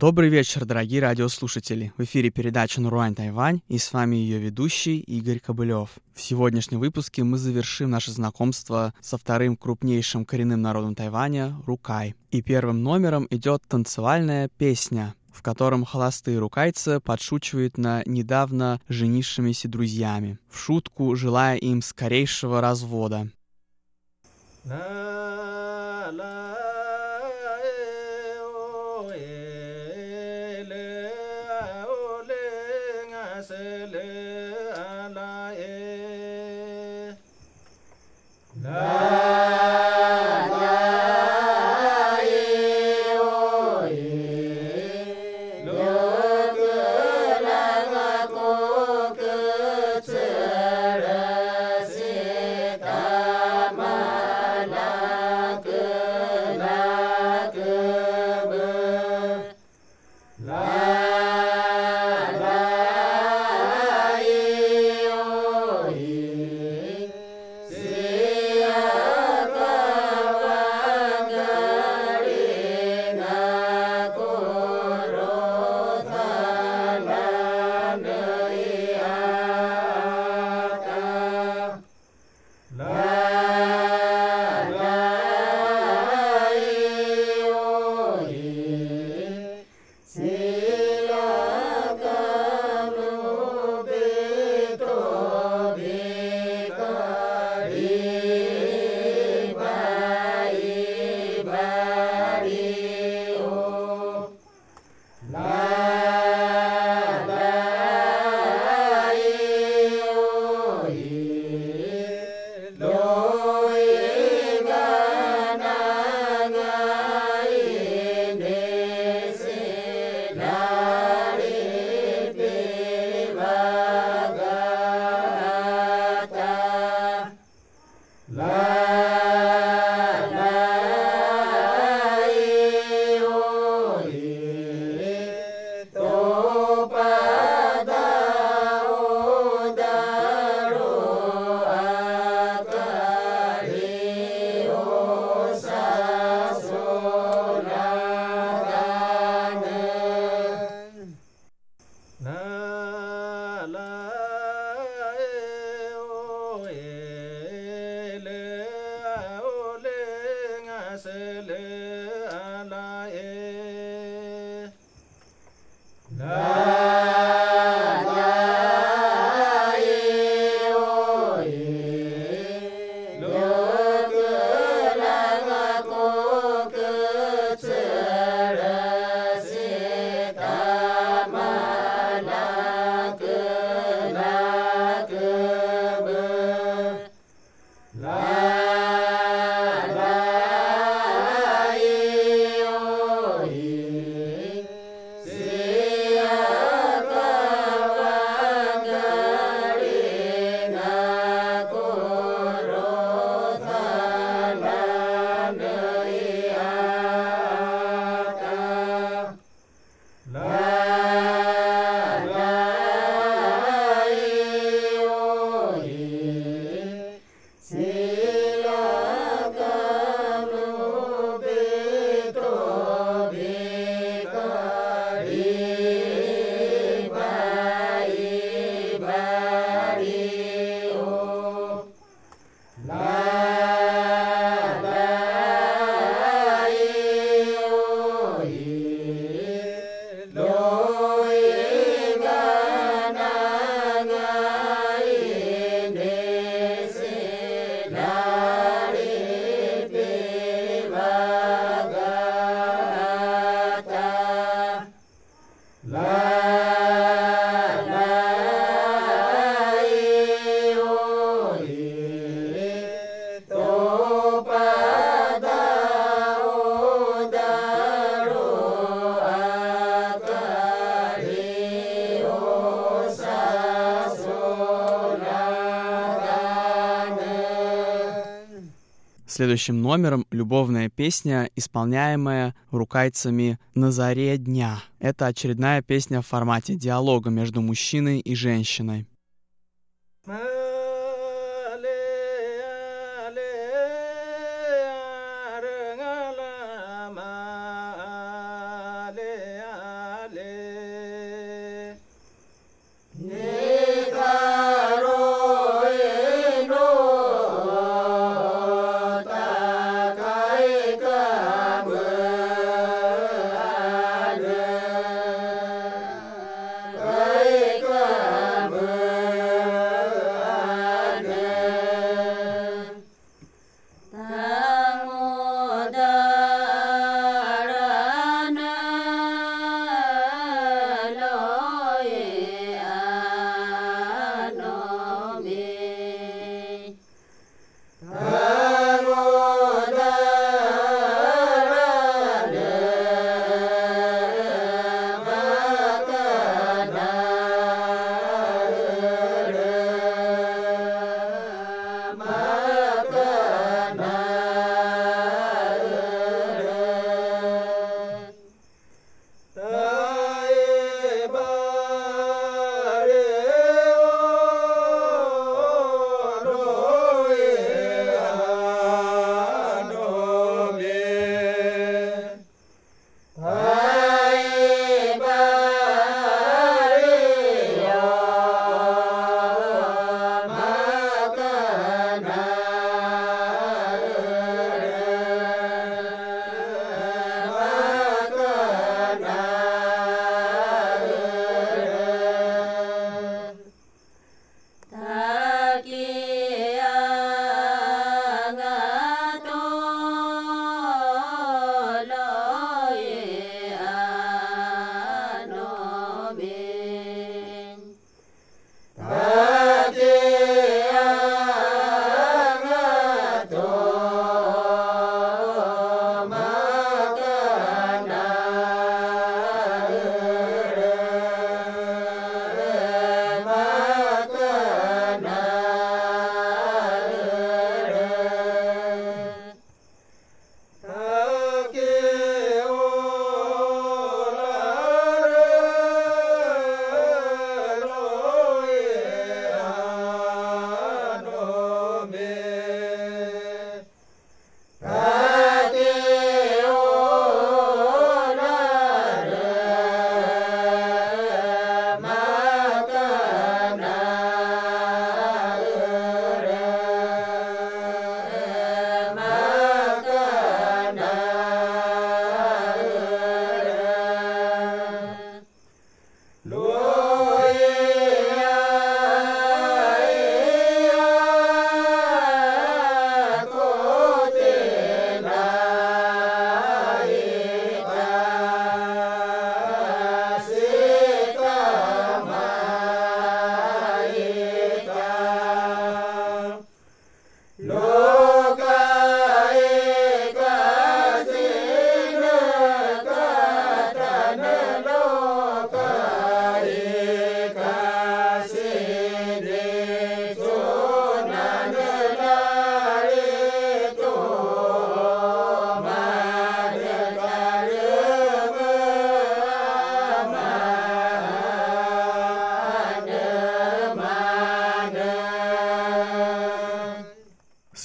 Добрый вечер, дорогие радиослушатели. В эфире передача «Наруань Тайвань» и с вами ее ведущий Игорь Кобылев. В сегодняшнем выпуске мы завершим наше знакомство со вторым крупнейшим коренным народом Тайваня — Рукай. И первым номером идет танцевальная песня, в котором холостые рукайцы подшучивают на недавно женившимися друзьями, в шутку желая им скорейшего развода. ese Следующим номером любовная песня, исполняемая рукайцами «На заре дня». Это очередная песня в формате диалога между мужчиной и женщиной.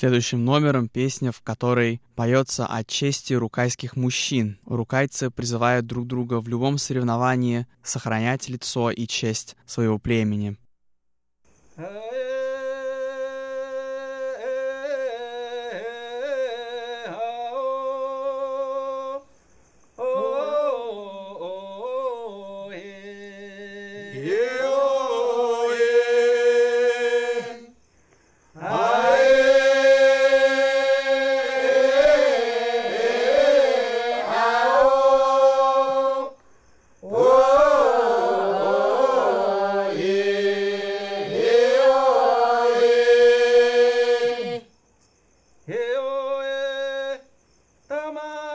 Следующим номером песня, в которой поется о чести рукайских мужчин. Рукайцы призывают друг друга в любом соревновании сохранять лицо и честь своего племени.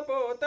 ಪೋತ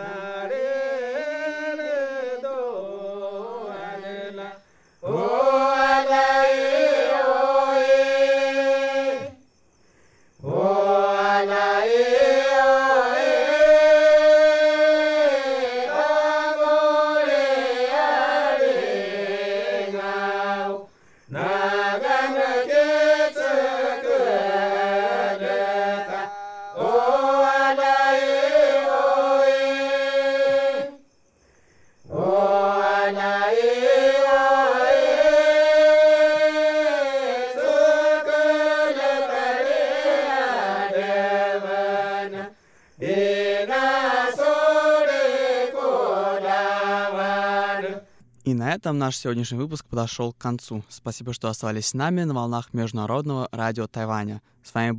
И этом наш сегодняшний выпуск подошел к концу. Спасибо, что оставались с нами на волнах Международного радио Тайваня. С вами был